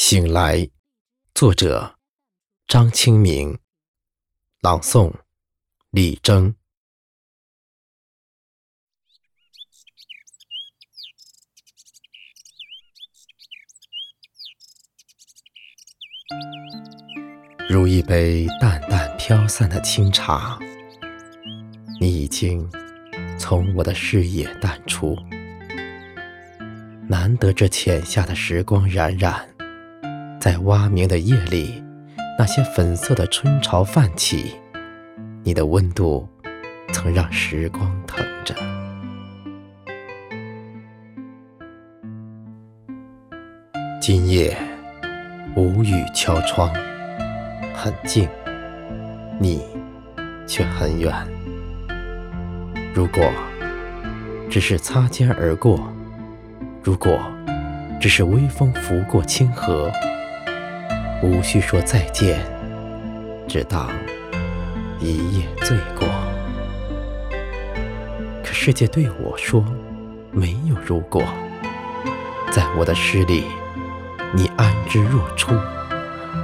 醒来，作者张清明，朗诵李征。如一杯淡淡飘散的清茶，你已经从我的视野淡出。难得这浅夏的时光冉冉，在蛙鸣的夜里，那些粉色的春潮泛起，你的温度曾让时光疼着。今夜无雨敲窗。很近，你却很远。如果只是擦肩而过，如果只是微风拂过清河，无需说再见，只当一夜醉过。可世界对我说，没有如果，在我的诗里，你安之若初，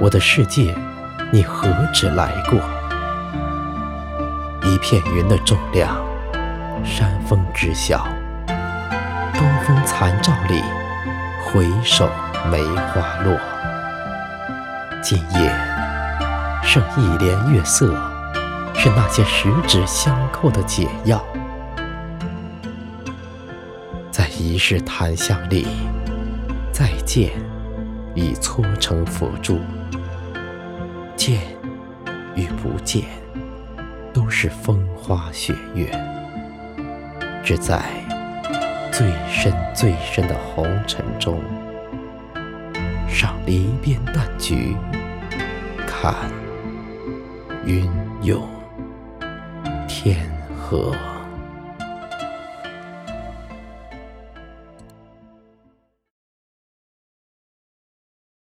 我的世界。你何止来过？一片云的重量，山峰知晓。东风残照里，回首梅花落。今夜剩一帘月色，是那些十指相扣的解药。在一世檀香里，再见已搓成佛珠。见与不见，都是风花雪月。只在最深最深的红尘中，赏离边淡菊，看云涌天河。